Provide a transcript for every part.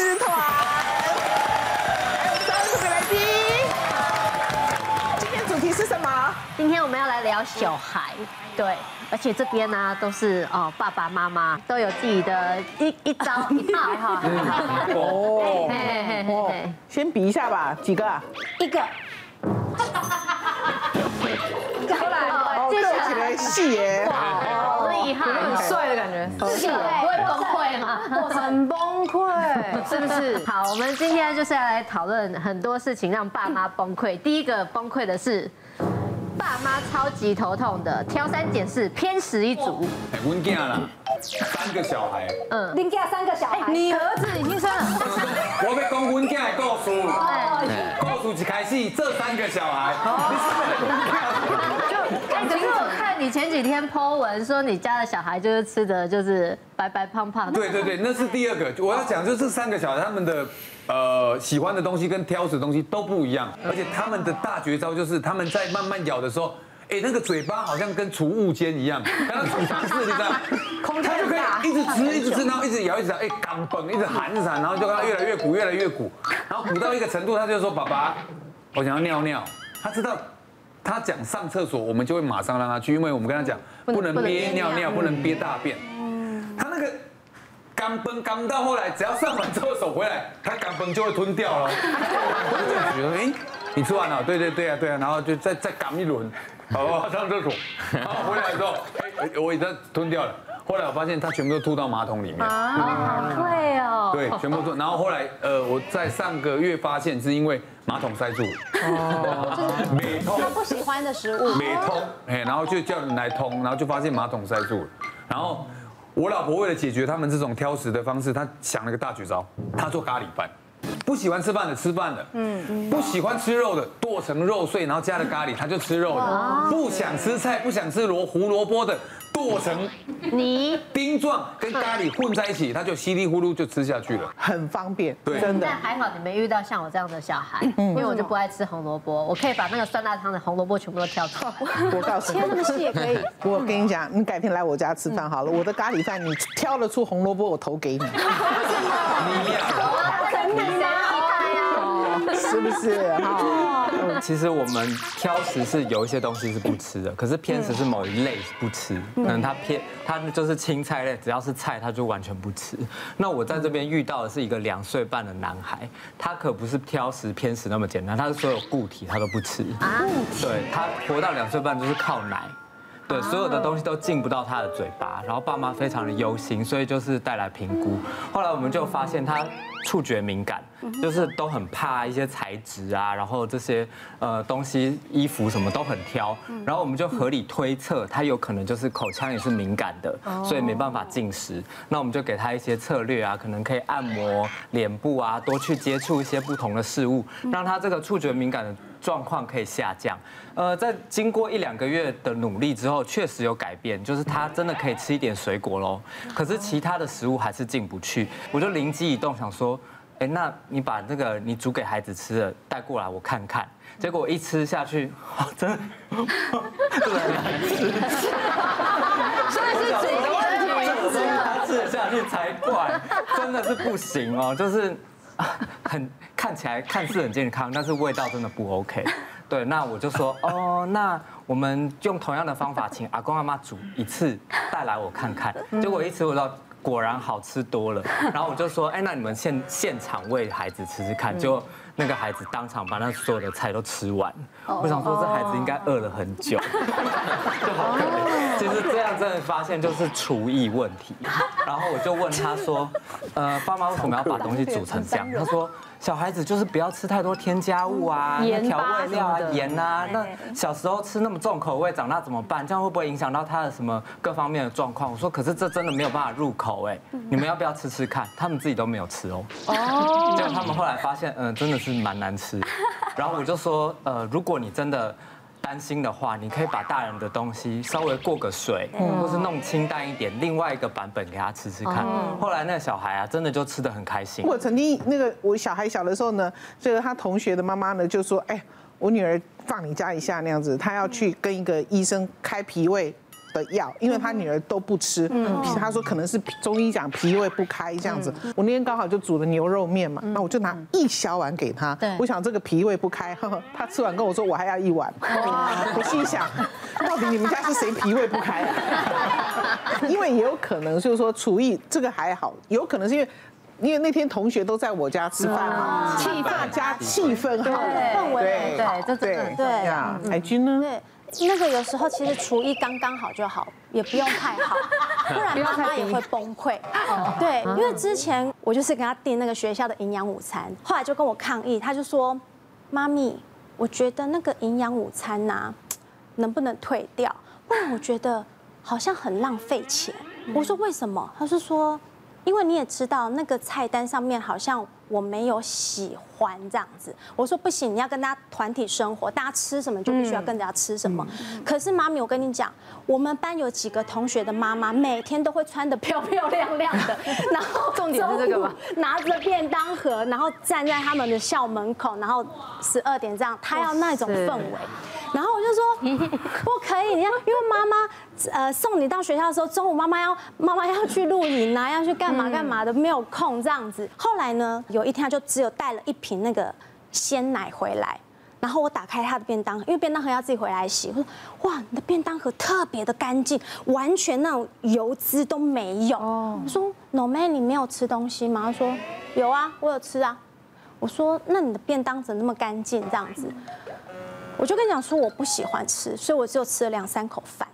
师团。欢迎特别来宾。今天主题是什么？今天我们要来聊小孩，对，而且这边呢都是哦爸爸妈妈都有自己的一一招一套哈。哦，先比一下吧，几个啊？一个。细耶，好厉害，很帅的感觉，是不会崩溃吗？很崩溃，是不是？好，我们今天就是要来讨论很多事情，让爸妈崩溃。第一个崩溃的是，爸妈超级头痛的挑三拣四，偏食一族。哎，我囝啦，三个小孩，嗯，恁家三个小孩，你儿子已经生了。我要讲我囝的故事，故事一开始，这三个小孩，你前几天 po 文说你家的小孩就是吃的就是白白胖胖的。对对对，那是第二个。我要讲就是这三个小孩他们的呃喜欢的东西跟挑食的东西都不一样，而且他们的大绝招就是他们在慢慢咬的时候，哎那个嘴巴好像跟储物间一样，刚刚储藏室你知道，他就可以一直吃一直吃，然后一直咬一直咬，哎刚嘣一直含着，然后就越来越鼓越来越鼓，然后鼓到一个程度，他就说爸爸，我想要尿尿，他知道。他讲上厕所，我们就会马上让他去，因为我们跟他讲不能憋尿尿，不能憋大便。他那个干崩干到后来，只要上完厕所回来，他干崩就会吞掉了。我就觉得，哎，你吃完了？对对对啊对啊，然后就再再干一轮，好上厕所，然后回来之后，哎，我已经吞掉了。后来我发现他全部都吐到马桶里面。啊，对哦。对，全部吐。然后后来，呃，我在上个月发现是因为。马桶塞住了，哦，没通，他不喜欢的食物，没通，哎，然后就叫人来通，然后就发现马桶塞住了，然后我老婆为了解决他们这种挑食的方式，她想了个大绝招，她做咖喱饭，不喜欢吃饭的吃饭的，嗯，不喜欢吃肉的剁成肉碎，然后加了咖喱，他就吃肉的，不想吃菜，不想吃萝胡萝卜的。剁成泥丁状，跟咖喱混在一起，它就稀里糊涂就吃下去了，很方便。对，真的。但还好你没遇到像我这样的小孩，因为我就不爱吃红萝卜，我可以把那个酸辣汤的红萝卜全部都挑出来。我告诉你，切那么细也可以。我跟你讲，你改天来我家吃饭好了，我的咖喱饭你挑得出红萝卜，我投给你。你呀。是不是？其实我们挑食是有一些东西是不吃的，可是偏食是某一类不吃。可能他偏他就是青菜类，只要是菜他就完全不吃。那我在这边遇到的是一个两岁半的男孩，他可不是挑食偏食那么简单，他是所有固体他都不吃。啊，对，他活到两岁半就是靠奶。对，所有的东西都进不到他的嘴巴，然后爸妈非常的忧心，所以就是带来评估。后来我们就发现他触觉敏感，就是都很怕一些材质啊，然后这些呃东西、衣服什么都很挑。然后我们就合理推测，他有可能就是口腔也是敏感的，所以没办法进食。那我们就给他一些策略啊，可能可以按摩脸部啊，多去接触一些不同的事物，让他这个触觉敏感的。状况可以下降，呃，在经过一两个月的努力之后，确实有改变，就是他真的可以吃一点水果喽。可是其他的食物还是进不去，我就灵机一动想说，哎，那你把那个你煮给孩子吃的带过来我看看。结果我一吃下去，真的，真 的很难吃。所以是嘴的问题，真的他吃得下去才怪，真的是不行哦，就是。很看起来看似很健康，但是味道真的不 OK。对，那我就说哦，那我们用同样的方法，请阿公阿妈煮一次带来我看看。结果一吃，我知道果然好吃多了。然后我就说，哎，那你们现现场喂孩子吃吃看，就。那个孩子当场把那所有的菜都吃完，我想说这孩子应该饿了很久，就好可怜。其实这样真的发现就是厨艺问题，然后我就问他说，呃，爸妈为什么要把东西煮成这样？他说。小孩子就是不要吃太多添加物啊，调味料啊，盐啊。那小时候吃那么重口味，长大怎么办？这样会不会影响到他的什么各方面的状况？我说，可是这真的没有办法入口哎，你们要不要吃吃看？他们自己都没有吃哦。哦。结果他们后来发现，嗯，真的是蛮难吃。然后我就说，呃，如果你真的。担心的话，你可以把大人的东西稍微过个水，或是弄清淡一点，另外一个版本给他吃吃看。后来那个小孩啊，真的就吃的很开心。我曾经那个我小孩小的时候呢，这个他同学的妈妈呢就说：“哎，我女儿放你家一下那样子，她要去跟一个医生开脾胃的药，因为他女儿都不吃。嗯，他说可能是中医讲脾胃不开这样子。我那天刚好就煮了牛肉面嘛，那我就拿一小碗给他。对，我想这个脾胃不开，呵呵，他吃完跟我说我还要一碗。我心想，到底你们家是谁脾胃不开啊？因为也有可能就是说厨艺这个还好，有可能是因为。因为那天同学都在我家吃饭嘛，气大家气氛好，氛围对对，这对对呀。海军呢？对，那个有时候其实厨艺刚刚好就好，也不用太好，不然妈妈也会崩溃。对，因为之前我就是给他订那个学校的营养午餐，后来就跟我抗议，他就说：“妈咪，我觉得那个营养午餐呐，能不能退掉？不然我觉得好像很浪费钱。”我说：“为什么？”他是说。因为你也知道，那个菜单上面好像我没有喜欢这样子。我说不行，你要跟大家团体生活，大家吃什么就必须要跟大家吃什么。可是妈咪，我跟你讲，我们班有几个同学的妈妈每天都会穿的漂漂亮亮的，然后重点是这个吗？拿着便当盒，然后站在他们的校门口，然后十二点这样，他要那种氛围。然后我就说不可以，你要因为妈妈呃送你到学校的时候，中午妈妈要妈妈要去露营啊，要去干嘛干嘛的，没有空这样子。后来呢，有一天他就只有带了一瓶那个鲜奶回来，然后我打开他的便当，因为便当盒要自己回来洗。我说哇，你的便当盒特别的干净，完全那种油脂都没有。我说 No man，你没有吃东西吗？他说有啊，我有吃啊。我说那你的便当怎么那么干净这样子？我就跟你讲说，我不喜欢吃，所以我只有吃了两三口饭，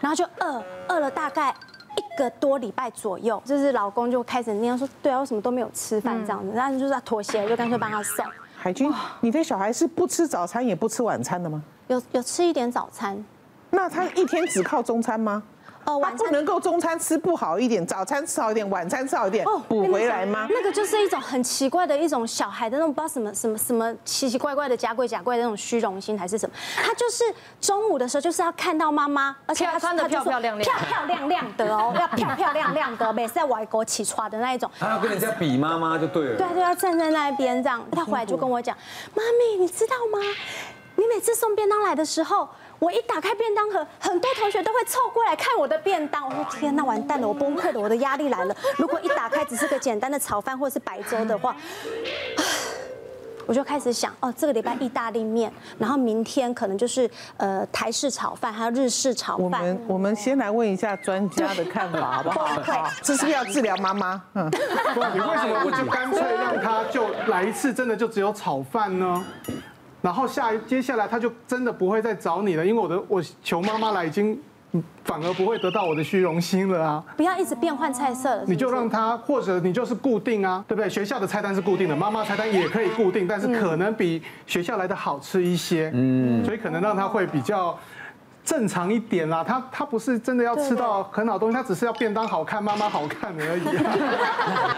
然后就饿饿了大概一个多礼拜左右，就是老公就开始那样说，对啊，为什么都没有吃饭这样子，然后就是妥协，就干脆帮他送。海军，你的小孩是不吃早餐也不吃晚餐的吗？有有吃一点早餐，那他一天只靠中餐吗？哦，晚不能够中餐吃不好一点，早餐吃好一点，晚餐吃好一点，哦，补回来吗？那个就是一种很奇怪的一种小孩的那种不知道什么什么什么奇奇怪怪的假鬼假怪的那种虚荣心还是什么？他就是中午的时候就是要看到妈妈，而且他穿的漂漂亮亮，漂漂亮亮的哦，要漂漂亮亮的，每次在外国起床的那一种。他要跟人家比妈妈就对了。对，对要站在那边这样。他回来就跟我讲，妈咪，你知道吗？你每次送便当来的时候。我一打开便当盒，很多同学都会凑过来看我的便当。我说天哪，完蛋了，我崩溃了，我的压力来了。如果一打开只是个简单的炒饭或者是白粥的话，我就开始想，哦，这个礼拜意大利面，然后明天可能就是呃台式炒饭，还有日式炒饭。我们我们先来问一下专家的看法，好不好？这是不是要治疗妈妈？嗯，你为什么不就干脆让他就来一次，真的就只有炒饭呢？然后下接下来他就真的不会再找你了，因为我的我求妈妈来已经反而不会得到我的虚荣心了啊！不要一直变换菜色了，你就让他或者你就是固定啊，对不对？学校的菜单是固定的，妈妈菜单也可以固定，但是可能比学校来的好吃一些，嗯，所以可能让他会比较正常一点啦。他他不是真的要吃到很好东西，他只是要便当好看，妈妈好看而已啊。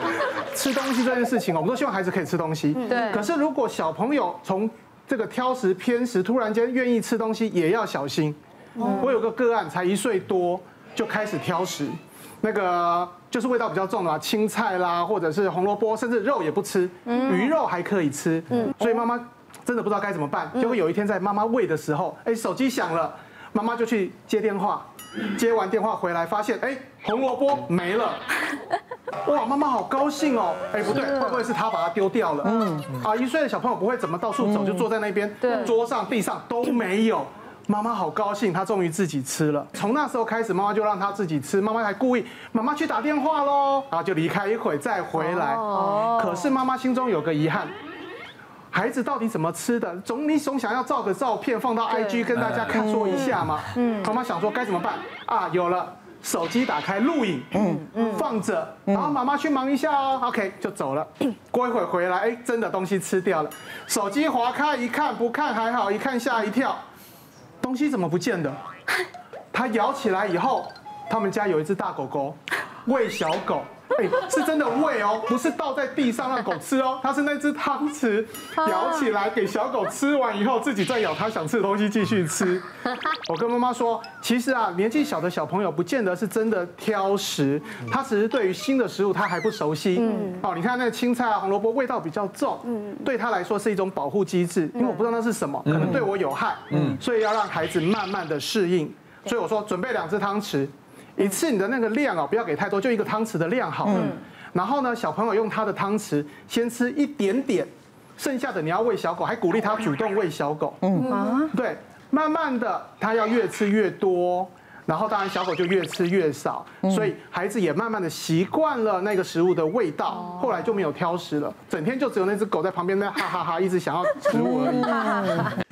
吃东西这件事情，我们都希望孩子可以吃东西，对。可是如果小朋友从这个挑食偏食，突然间愿意吃东西也要小心。我有个个案，才一岁多就开始挑食，那个就是味道比较重的啊，青菜啦，或者是红萝卜，甚至肉也不吃，鱼肉还可以吃。所以妈妈真的不知道该怎么办。结果有一天在妈妈喂的时候，哎，手机响了，妈妈就去接电话，接完电话回来发现，哎，红萝卜没了。哇，妈妈好高兴哦！哎，不对，会不会是他把它丢掉了？嗯，啊，一岁的小朋友不会怎么到处走，就坐在那边，桌上、地上都没有。妈妈好高兴，她终于自己吃了。从那时候开始，妈妈就让她自己吃。妈妈还故意，妈妈去打电话喽，然后就离开一会再回来。哦。可是妈妈心中有个遗憾，孩子到底怎么吃的？总你总想要照个照片放到 IG 跟大家看说一下嘛。嗯。妈妈想说该怎么办啊？有了。手机打开录影，嗯嗯，放着，然后妈妈去忙一下哦，OK 就走了。过一会儿回来，哎，真的东西吃掉了。手机划开一看，不看还好，一看吓一跳，东西怎么不见的？他咬起来以后，他们家有一只大狗狗，喂小狗。哎，是真的喂哦，不是倒在地上让狗吃哦，它是那只汤匙舀起来给小狗吃完以后，自己再咬它想吃的东西继续吃。我跟妈妈说，其实啊，年纪小的小朋友不见得是真的挑食，他只是对于新的食物他还不熟悉。嗯，哦，你看那个青菜啊、红萝卜味道比较重，嗯，对他来说是一种保护机制，因为我不知道那是什么，可能对我有害，嗯，所以要让孩子慢慢的适应。所以我说准备两只汤匙，一次你的那个量啊，不要给太多，就一个汤匙的量好了。然后呢，小朋友用他的汤匙先吃一点点，剩下的你要喂小狗，还鼓励他主动喂小狗。嗯。啊，对，慢慢的他要越吃越多，然后当然小狗就越吃越少，所以孩子也慢慢的习惯了那个食物的味道，后来就没有挑食了，整天就只有那只狗在旁边那哈哈哈一直想要食物而已。